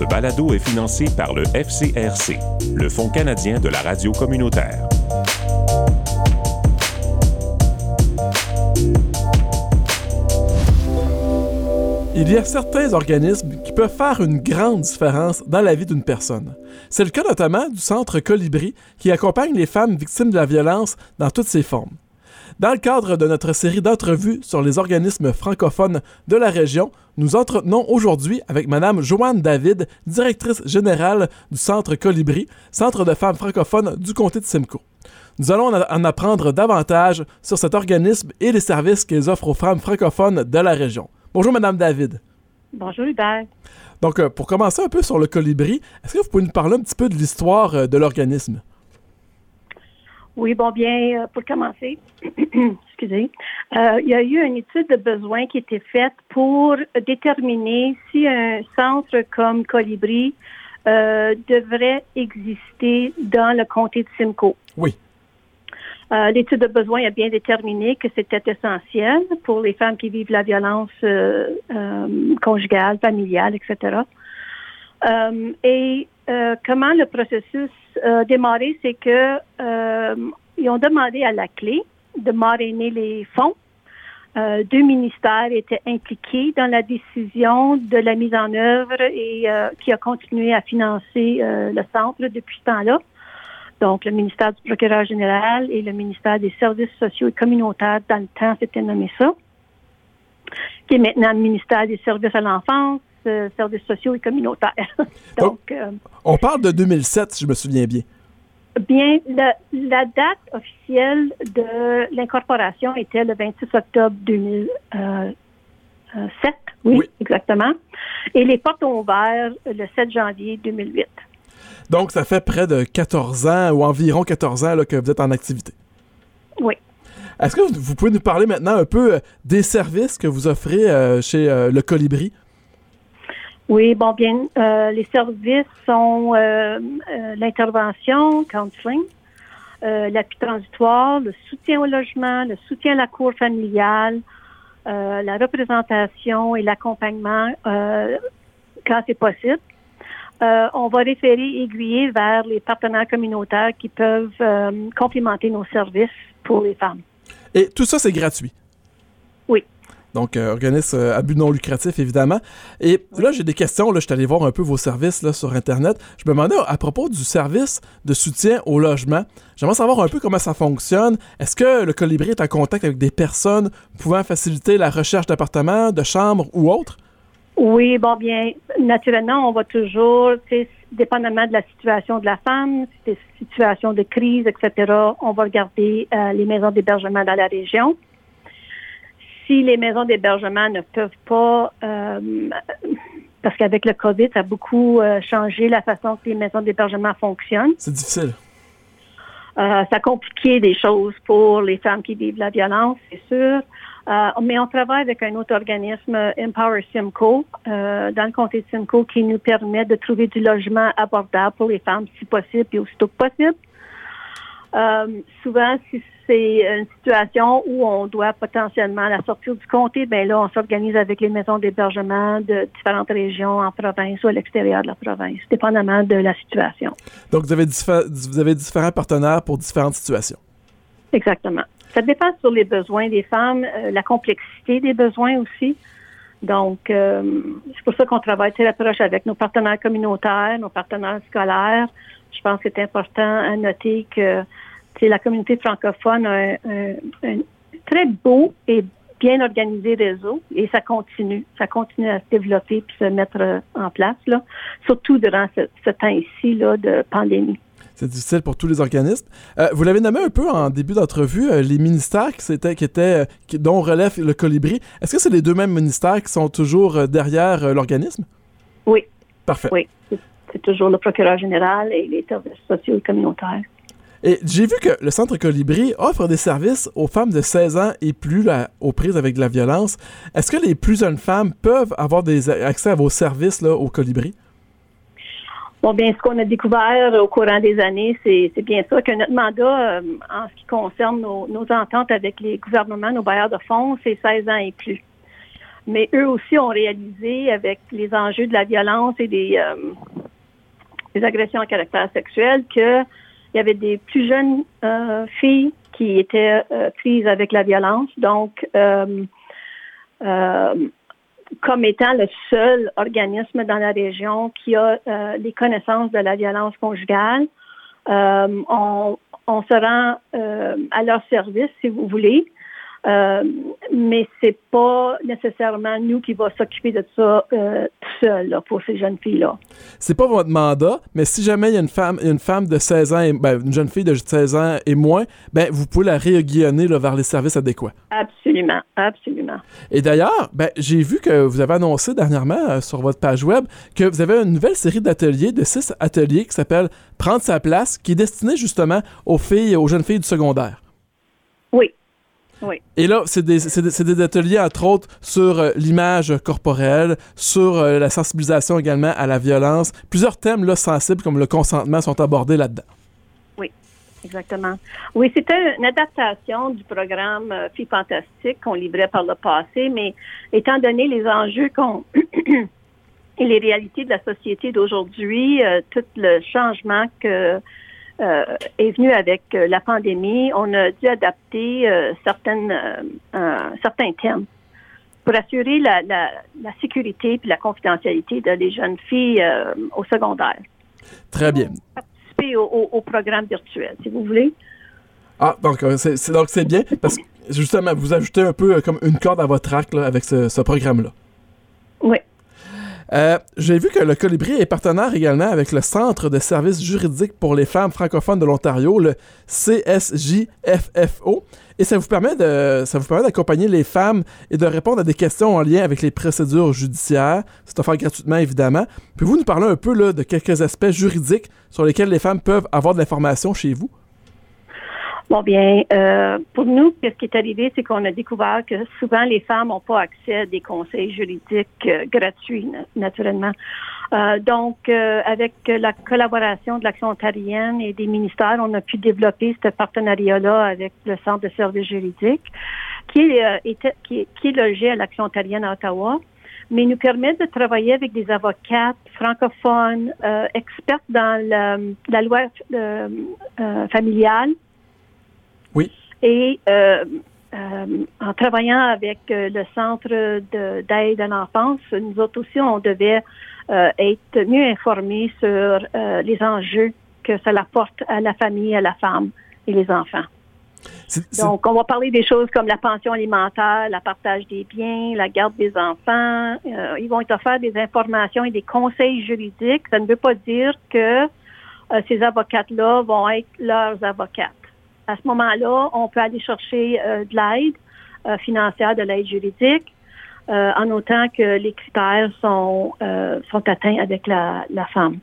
Ce balado est financé par le FCRC, le Fonds canadien de la radio communautaire. Il y a certains organismes qui peuvent faire une grande différence dans la vie d'une personne. C'est le cas notamment du Centre Colibri qui accompagne les femmes victimes de la violence dans toutes ses formes. Dans le cadre de notre série d'entrevues sur les organismes francophones de la région, nous entretenons aujourd'hui avec Madame Joanne David, directrice générale du Centre Colibri, Centre de femmes francophones du comté de Simcoe. Nous allons en apprendre davantage sur cet organisme et les services qu'ils offrent aux femmes francophones de la région. Bonjour, Madame David. Bonjour, Hubert. Donc, euh, pour commencer un peu sur le colibri, est-ce que vous pouvez nous parler un petit peu de l'histoire euh, de l'organisme? Oui, bon, bien, euh, pour commencer, excusez, il y a eu une étude de besoin qui a été faite pour déterminer si un centre comme Colibri devrait exister dans le comté de Simcoe. Oui. Euh, l'étude de besoin a bien déterminé que c'était essentiel pour les femmes qui vivent la violence euh, euh, conjugale, familiale, etc. et comment le processus a démarré, c'est que ils ont demandé à la clé de marrainer les fonds. deux ministères étaient impliqués dans la décision de la mise en œuvre et qui a continué à financer le centre depuis ce temps-là donc le ministère du procureur général et le ministère des services sociaux et communautaires, dans le temps, c'était nommé ça, qui est maintenant le ministère des services à l'enfance, euh, services sociaux et communautaires. Donc, euh, on parle de 2007, si je me souviens bien. Bien, la, date officielle de l'incorporation était le 26 octobre 2007. Oui, oui, exactement. Et les portes ont ouvert le 7 janvier 2008. Donc, ça fait près de 14 ans ou environ 14 ans que vous êtes en activité. Oui. Est-ce que vous pouvez nous parler maintenant un peu euh, des services que vous offrez euh, chez euh, le Colibri? Oui, bon, bien, les services sont l'intervention, counseling, l'appui transitoire, le soutien au logement, le soutien à la cour familiale, la représentation et l'accompagnement quand c'est possible. Euh, on va référer, aiguiller vers les partenaires communautaires qui peuvent euh, complémenter nos services pour les femmes. Et tout ça, c'est gratuit? Donc, euh, organisme à but non lucratif, évidemment. Et là, j'ai des questions. Je suis allé voir un peu vos services sur Internet. Je me demandais à propos du service de soutien au logement. J'aimerais savoir un peu comment ça fonctionne. Est-ce que le Colibri est en contact avec des personnes pouvant faciliter la recherche d'appartements, de chambres ou autres? Oui, bon, bien, naturellement, on va toujours, dépendamment de la situation de la femme, si c'est situation de crise, etc., on va regarder euh, les maisons d'hébergement dans la région. Si les maisons d'hébergement ne peuvent pas, euh, parce qu'avec le COVID, ça a beaucoup euh, changé la façon que les maisons d'hébergement fonctionnent. C'est difficile. ça a compliqué des choses pour les femmes qui vivent la violence, c'est sûr. Euh, mais on travaille avec un autre organisme, Empower Simco, euh, dans le comté de Simcoe, qui nous permet de trouver du logement abordable pour les femmes, si possible et aussitôt que possible. Euh, souvent, si c'est une situation où on doit potentiellement la sortir du comté, ben là, on s'organise avec les maisons d'hébergement de différentes régions en province ou à l'extérieur de la province, dépendamment de la situation. Donc, vous avez, vous avez différents partenaires pour différentes situations. Exactement. Ça dépend sur les besoins des femmes, euh, la complexité des besoins aussi. Donc, euh, c'est pour ça qu'on travaille très proche avec nos partenaires communautaires, nos partenaires scolaires. Je pense que c'est important à noter que la communauté francophone a un, très beau et bien organisé réseau et ça continue. Ça continue à se développer et se mettre en place, là, surtout durant ce, ce temps ici là, de pandémie. C'est difficile pour tous les organismes. Euh, vous l'avez nommé un peu en début d'entrevue, euh, les ministères qui, étaient, qui étaient, dont relève le colibri. Est-ce que c'est les deux mêmes ministères qui sont toujours euh, derrière l'organisme? Oui. Parfait. Oui, c'est toujours le procureur général et les services sociaux et communautaires. Et j'ai vu que le Centre Colibri offre des services aux femmes de 16 ans et plus aux prises avec de la violence. Est-ce que les plus jeunes femmes peuvent avoir des accès à vos services au Colibri? Bon, bien, ce qu'on a découvert au courant des années, c'est bien ça que notre mandat, euh, en ce qui concerne nos, ententes avec les gouvernements, nos bailleurs de fonds, c'est 16 ans et plus. mais eux aussi ont réalisé avec les enjeux de la violence et des, euh, agressions à caractère sexuel qu'il y avait des plus jeunes euh, filles qui étaient euh, prises avec la violence. Donc, comme étant le seul organisme dans la région qui a les connaissances de la violence conjugale, on, on, se rend à leur service, si vous voulez. Euh, mais c'est pas nécessairement nous qui va s'occuper de ça euh, tout seul pour ces jeunes filles-là. C'est pas votre mandat, mais si jamais il y a une femme, une femme de 16 ans, et, ben, une jeune fille de 16 ans et moins, ben, vous pouvez la réguionner vers les services adéquats. Absolument, absolument. Et d'ailleurs, ben, j'ai vu que vous avez annoncé dernièrement euh, sur votre page web que vous avez une nouvelle série d'ateliers, de six ateliers qui s'appelle Prendre sa place, qui est destinée justement aux filles, aux jeunes filles du secondaire. Oui, et là, c'est des, des, ateliers, entre autres, sur euh, l'image corporelle, sur euh, la sensibilisation également à la violence. Plusieurs thèmes là, sensibles comme le consentement sont abordés là-dedans. Oui, exactement. Oui, c'était une adaptation du programme euh, Filles Fantastiques qu'on livrait par le passé, mais étant donné les enjeux qu'on et les réalités de la société d'aujourd'hui, tout le changement que euh, est venu avec euh, la pandémie, on a dû adapter euh, certaines, certains thèmes pour assurer la, sécurité et la confidentialité de les jeunes filles au secondaire. Très bien. Participer au, programme virtuel, si vous voulez. Ah, donc c'est donc c'est bien parce que justement vous ajoutez un peu comme une corde à votre arc avec ce programme-là. Euh, j'ai vu que le Colibri est partenaire également avec le Centre de services juridiques pour les femmes francophones de l'Ontario, le CSJFFO, et ça vous permet vous d'accompagner les femmes et de répondre à des questions en lien avec les procédures judiciaires. C'est offert gratuitement évidemment. Pouvez-vous nous parler un peu là, de quelques aspects juridiques sur lesquels les femmes peuvent avoir de l'information chez vous? Bon, bien, euh, pour nous, ce qui est arrivé, c'est qu'on a découvert que souvent les femmes n'ont pas accès à des conseils juridiques euh, gratuits, naturellement. Euh, donc, avec la collaboration de l'Action ontarienne et des ministères, on a pu développer ce partenariat-là avec le Centre de services juridiques, qui est, qui, est, logé à l'Action ontarienne à Ottawa mais nous permet de travailler avec des avocates francophones, expertes dans la loi familiale. Et euh, euh, en travaillant avec euh, le Centre d'aide à l'enfance, nous autres aussi, on devait être mieux informés sur les enjeux que cela apporte à la famille, à la femme et les enfants. Donc, on va parler des choses comme la pension alimentaire, le partage des biens, la garde des enfants. ils vont être offerts des informations et des conseils juridiques. Ça ne veut pas dire que ces avocates-là vont être leurs avocates à ce moment-là, on peut aller chercher euh, de l'aide euh, financière, de l'aide juridique, euh, en autant que les critères sont, sont atteints avec la femme.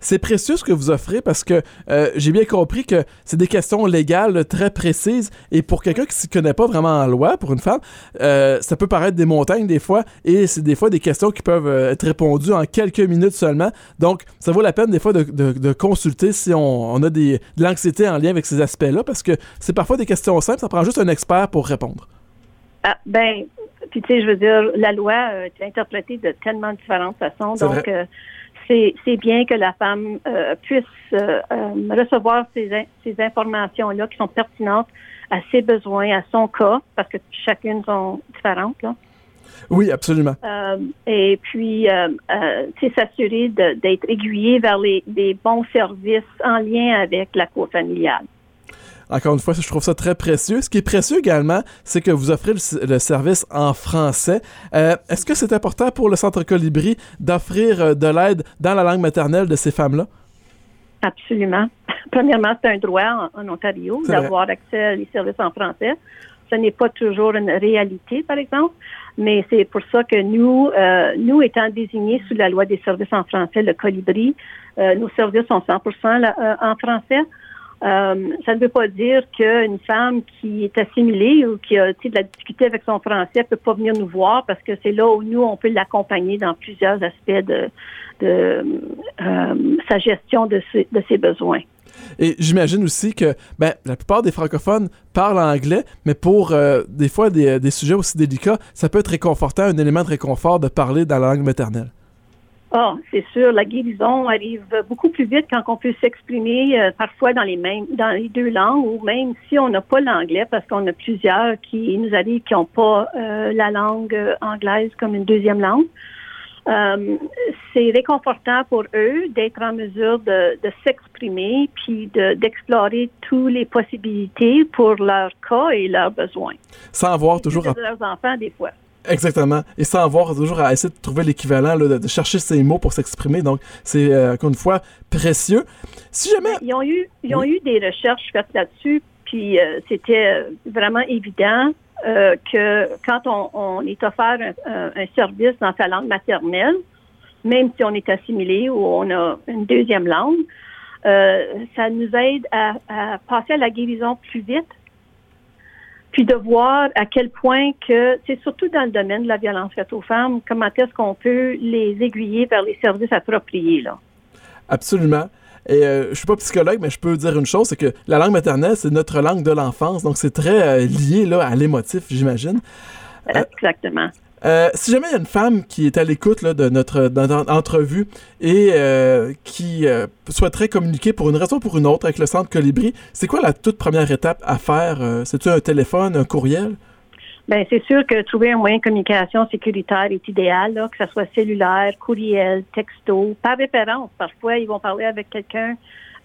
C'est précieux ce que vous offrez parce que euh, j'ai bien compris que c'est des questions légales très précises et pour quelqu'un qui ne connaît pas vraiment en loi, pour une femme, euh, ça peut paraître des montagnes des fois et c'est des fois des questions qui peuvent euh, être répondues en quelques minutes seulement. Donc, ça vaut la peine des fois de, consulter si on, a des, de l'anxiété en lien avec ces aspects-là parce que c'est parfois des questions simples, ça prend juste un expert pour répondre. Ah, ben, puis tu sais, je veux dire, la loi est interprétée de tellement différentes façons. Donc, c'est bien que la femme euh, puisse euh, euh, recevoir ces, ces informations-là qui sont pertinentes à ses besoins, à son cas, parce que chacune sont différentes. Là. Oui, absolument. et puis, c'est s'assurer d'être aiguillé vers les, les, bons services en lien avec la cour familiale. Encore une fois, je trouve ça très précieux. Ce qui est précieux également, c'est que vous offrez le, service en français. Euh, est-ce que c'est important pour le Centre Colibri d'offrir euh, de l'aide dans la langue maternelle de ces femmes-là? Absolument. Premièrement, c'est un droit en, Ontario d'avoir accès aux services en français. Ce n'est pas toujours une réalité, par exemple, mais c'est pour ça que nous, euh, nous étant désignés sous la loi des services en français, le Colibri, nos services sont 100% en français. Euh, ça ne veut pas dire qu'une femme qui est assimilée ou qui a de la difficulté avec son français ne peut pas venir nous voir parce que c'est là où nous, on peut l'accompagner dans plusieurs aspects de, euh, sa gestion de ses, besoins. Et j'imagine aussi que ben, la plupart des francophones parlent anglais, mais pour euh, des fois des, sujets aussi délicats, ça peut être réconfortant, un élément de réconfort de parler dans la langue maternelle. Ah, oh, c'est sûr, la guérison arrive beaucoup plus vite quand on peut s'exprimer euh, parfois dans les mêmes, dans les deux langues, ou même si on n'a pas l'anglais, parce qu'on a plusieurs qui nous arrivent qui n'ont pas euh, la langue anglaise comme une deuxième langue. Euh, c'est réconfortant pour eux d'être en mesure de, de s'exprimer puis d'explorer toutes les possibilités pour leur cas et leurs besoins. Sans avoir toujours à... leurs enfants des fois. Exactement. Et sans avoir toujours à essayer de trouver l'équivalent, de, chercher ces mots pour s'exprimer. Donc, c'est euh, encore une fois précieux. Si jamais. Ils ont eu, ils ont eu des recherches faites là-dessus, puis euh, c'était vraiment évident euh, que quand on, est offert un, service dans sa langue maternelle, même si on est assimilé ou on a une deuxième langue, euh, ça nous aide à, passer à la guérison plus vite, puis de voir à quel point que, c'est surtout dans le domaine de la violence faite aux femmes, comment est-ce qu'on peut les aiguiller vers les services appropriés. Là. Absolument. Et euh, je suis pas psychologue, mais je peux dire une chose, c'est que la langue maternelle, c'est notre langue de l'enfance, donc c'est très euh, lié là, à l'émotif, j'imagine. Euh, Exactement. si jamais il y a une femme qui est à l'écoute de notre, entrevue et qui souhaiterait communiquer pour une raison ou pour une autre avec le Centre Colibri, c'est quoi la toute première étape à faire? C'est-tu un téléphone, un courriel? Bien, c'est sûr que trouver un moyen de communication sécuritaire est idéal, que ce soit cellulaire, courriel, texto, par référence. Parfois, ils vont parler avec quelqu'un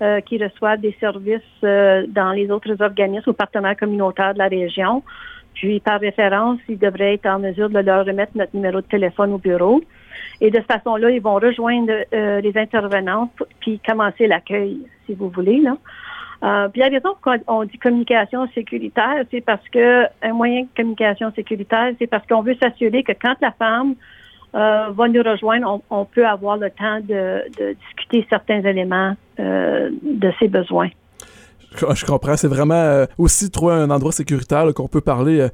euh, qui reçoit des services euh, dans les autres organismes ou partenaires communautaires de la région. Puis, par référence, ils devraient être en mesure de leur remettre notre numéro de téléphone au bureau. Et de cette façon-là, ils vont rejoindre euh, les intervenants puis commencer l'accueil, si vous voulez. Là. Euh, puis la raison pourquoi on dit communication sécuritaire, c'est parce que un moyen de communication sécuritaire, c'est parce qu'on veut s'assurer que quand la femme euh, va nous rejoindre, on, peut avoir le temps de, discuter certains éléments euh, de ses besoins. Je comprends, c'est vraiment aussi trouver un endroit sécuritaire qu'on peut parler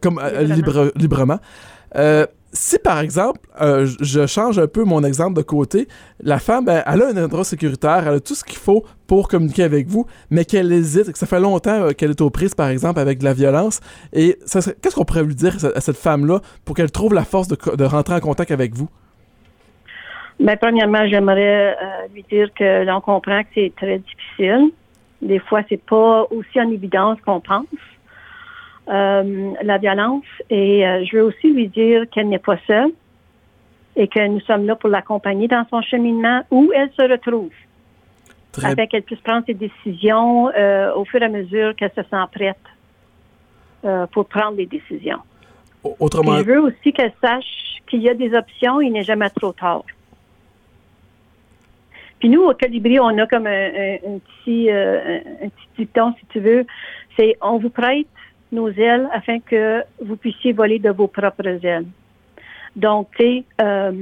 comme librement si par exemple, euh, je change un peu mon exemple de côté, la femme, ben, elle a un endroit sécuritaire, elle a tout ce qu'il faut pour communiquer avec vous, mais qu'elle hésite, que ça fait longtemps euh, qu'elle est aux prises, par exemple, avec de la violence, et qu'est-ce qu'on pourrait lui dire à cette femme-là pour qu'elle trouve la force de, rentrer en contact avec vous? Bien, premièrement, j'aimerais euh, lui dire que l'on comprend que c'est très difficile. Des fois, c'est pas aussi en évidence qu'on pense. Euh, la violence. Et euh, je veux aussi lui dire qu'elle n'est pas seule et que nous sommes là pour l'accompagner dans son cheminement où elle se retrouve. Très... Afin qu'elle puisse prendre ses décisions euh, au fur et à mesure qu'elle se sent prête pour prendre des décisions. Autrement... je veux aussi qu'elle sache qu'il y a des options, il n'est jamais trop tard. Puis nous, au Calibri, on a comme un, petit, un petit dicton, si tu veux, c'est on vous prête nos ailes afin que vous puissiez voler de vos propres ailes. Donc, euh,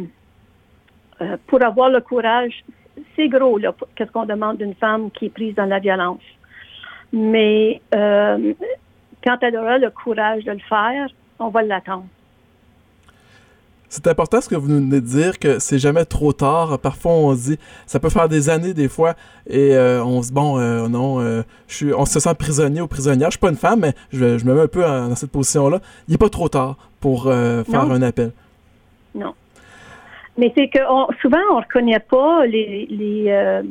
euh, pour avoir le courage, c'est gros, là, qu'est-ce qu'on demande d'une femme qui est prise dans la violence. Mais euh, quand elle aura le courage de le faire, on va l'attendre. C'est important ce que vous venez de dire, que c'est jamais trop tard. Parfois, on se dit, ça peut faire des années des fois, et euh, on se dit, bon, euh, non, euh, je suis, on se sent prisonnier ou prisonnière. Je suis pas une femme, mais je, me mets un peu dans cette position-là. Il n'est pas trop tard pour faire un appel. Non. Mais c'est que souvent, on ne reconnaît pas les, les,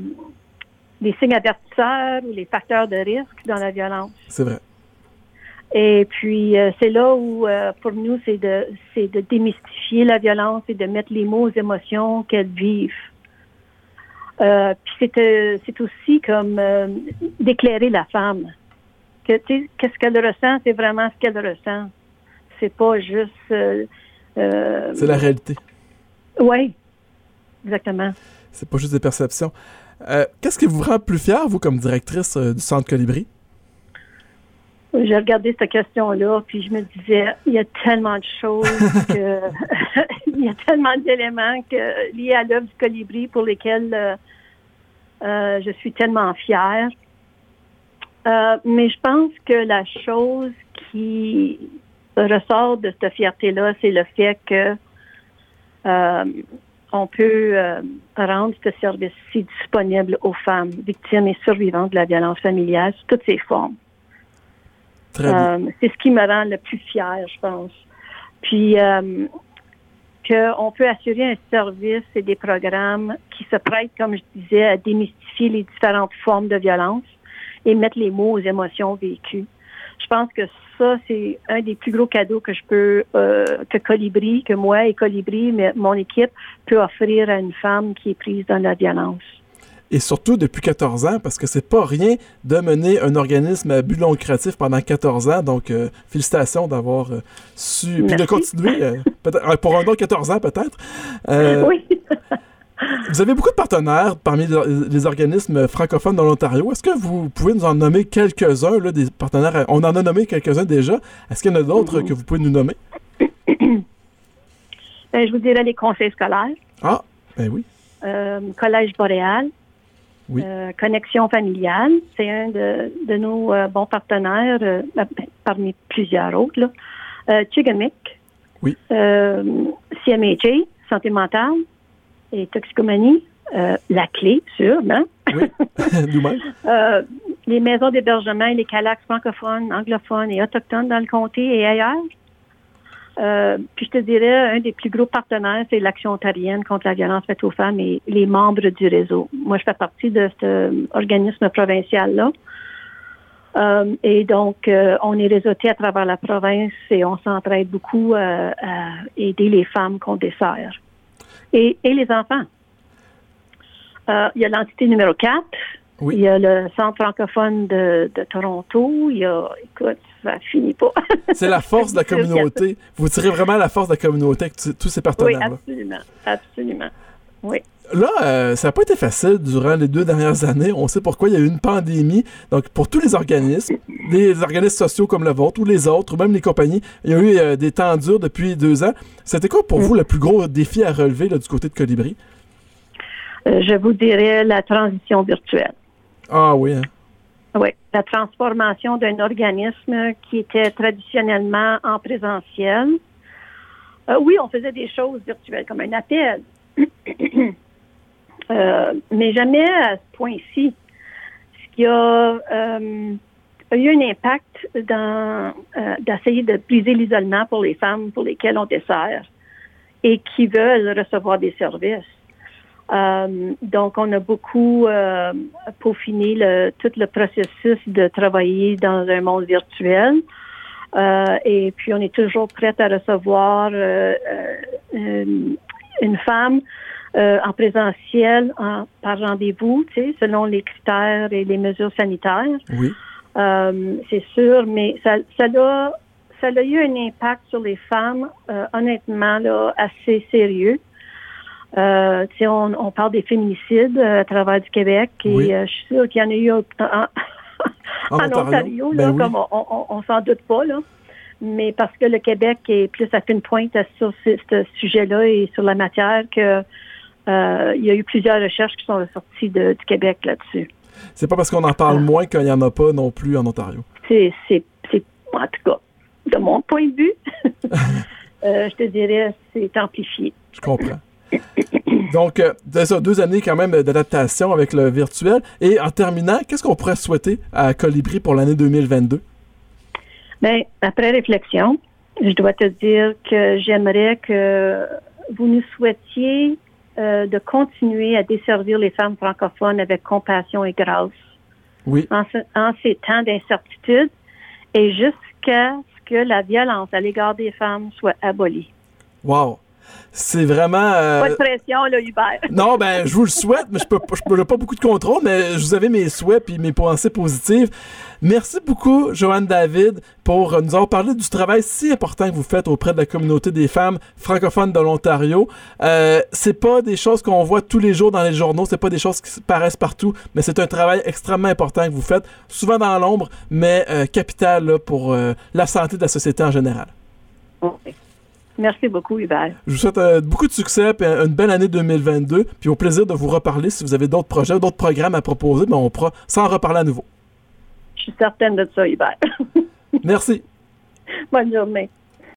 les signes avertisseurs ou les facteurs de risque dans la violence. C'est vrai. Et puis, euh, c'est là où, euh, pour nous, c'est de, c'est de démystifier la violence et de mettre les mots aux émotions qu'elles vivent. Euh, puis c'est, c'est aussi comme d'éclairer la femme. Que, qu'est-ce qu'elle ressent, c'est vraiment ce qu'elle ressent. C'est pas juste... c'est la réalité. Oui, exactement. C'est pas juste des perceptions. qu'est-ce qui vous rend plus fière, vous, comme directrice du Centre Colibri? J'ai regardé cette question-là, puis je me disais, il y a tellement de choses, que, il y a tellement d'éléments que, liés à l'œuvre du colibri pour lesquels euh, euh, je suis tellement fière. Euh, mais je pense que la chose qui ressort de cette fierté-là, c'est le fait que on peut rendre ce service-ci disponible aux femmes victimes et survivantes de la violence familiale sous toutes ses formes. Euh, c'est ce qui me rend le plus fier, je pense. Puis euh, qu'on peut assurer un service et des programmes qui se prêtent, comme je disais, à démystifier les différentes formes de violence et mettre les mots aux émotions vécues. Je pense que ça, c'est un des plus gros cadeaux que je peux, euh, que Colibri, que moi et Colibri, mais mon équipe peut offrir à une femme qui est prise dans la violence. Et surtout depuis 14 ans, parce que c'est pas rien de mener un organisme à but lucratif pendant 14 ans. Donc, euh, félicitations d'avoir euh, su. Puis de continuer, pour un autre 14 ans peut-être. oui. Vous avez beaucoup de partenaires parmi les organismes francophones dans l'Ontario. Est-ce que vous pouvez nous en nommer quelques-uns, des partenaires? On en a nommé quelques-uns déjà. Est-ce qu'il y en a d'autres mm-hmm. que vous pouvez nous nommer? Ben, je vous dirais les conseils scolaires. Ah, ben oui. Euh, Collège Boréal. Oui. Euh, Connexion familiale, c'est un de, nos euh, bons partenaires, ben, parmi plusieurs autres. Là. Chigamic. Oui. CMHA, Santé mentale et toxicomanie, euh, la clé, sûr, non? Oui. Euh, les maisons d'hébergement et les calax francophones, anglophones et autochtones dans le comté et ailleurs. Euh, puis je te dirais, un des plus gros partenaires, c'est l'Action ontarienne contre la violence faite aux femmes et les membres du réseau. Moi, je fais partie de cet organisme provincial-là. et donc, on est réseauté à travers la province et on s'entraide beaucoup à aider les femmes qu'on dessert et, les enfants. Euh, il y a l'entité numéro 4. Il y a le Centre francophone de, Toronto. Il y a, écoute, ça finit pas. C'est la force de la communauté. Vous tirez vraiment la force de la communauté avec tous ces partenaires. Oui, absolument. Absolument. Oui. Là, euh, ça n'a pas été facile durant les deux dernières années. On sait pourquoi. Il y a eu une pandémie. Donc, pour tous les organismes, les organismes sociaux comme le vôtre ou les autres, ou même les compagnies, il y a eu euh, des temps durs depuis deux ans. C'était quoi pour mm. vous le plus gros défi à relever du côté de Colibri? Euh, je vous dirais la transition virtuelle. Ah oui. Hein? Oui, la transformation d'un organisme qui était traditionnellement en présentiel. oui, on faisait des choses virtuelles, comme un appel. Euh, mais jamais à ce point-ci. Ce qui a, euh, eu un impact dans euh, d'essayer de briser l'isolement pour les femmes pour lesquelles on dessert et qui veulent recevoir des services. Donc, on a beaucoup peaufiné le, tout le processus de travailler dans un monde virtuel. et puis, on est toujours prête à recevoir une femme euh, en présentiel, en, par rendez-vous, tu sais, selon les critères et les mesures sanitaires. Oui. Euh, c'est sûr, mais ça, ça a, ça a eu un impact sur les femmes, euh, honnêtement, là, assez sérieux. Euh, on, on parle des féminicides à travers du Québec et je suis sûre qu'il y en a eu en, en, Ontario, là, ben comme on, on, s'en doute pas, là mais parce que le Québec est plus à une pointe sur ce, ce sujet-là et sur la matière que euh, il y a eu plusieurs recherches qui sont sorties du Québec là-dessus. C'est pas parce qu'on en parle moins qu'il n'y en a pas non plus en Ontario. C'est, en tout cas, de mon point de vue, euh, je te dirais, c'est amplifié. Je comprends. Donc, euh, ça, deux années quand même d'adaptation avec le virtuel. Et en terminant, qu'est-ce qu'on pourrait souhaiter à Colibri pour l'année 2022? Bien, après réflexion, je dois te dire que j'aimerais que vous nous souhaitiez euh, de continuer à desservir les femmes francophones avec compassion et grâce. Oui. En, ces temps d'incertitude et jusqu'à ce que la violence à l'égard des femmes soit abolie. Wow. C'est vraiment. Euh, pas de pression, là, Hubert. non, ben, je vous le souhaite, mais je peux, je peux pas beaucoup de contrôle, mais je vous avais mes souhaits puis mes pensées positives. Merci beaucoup, Joanne David, pour nous avoir parlé du travail si important que vous faites auprès de la communauté des femmes francophones de l'Ontario. Euh, c'est pas des choses qu'on voit tous les jours dans les journaux, c'est pas des choses qui paraissent partout, mais c'est un travail extrêmement important que vous faites, souvent dans l'ombre, mais euh, capital pour euh, la santé de la société en général. Merci beaucoup, Hubert. Je vous souhaite euh, beaucoup de succès et une belle année 2022. Puis au plaisir de vous reparler. Si vous avez d'autres projets, d'autres programmes à proposer, ben on pourra s'en reparler à nouveau. Je suis certaine de ça, Hubert. Merci. Bonne journée.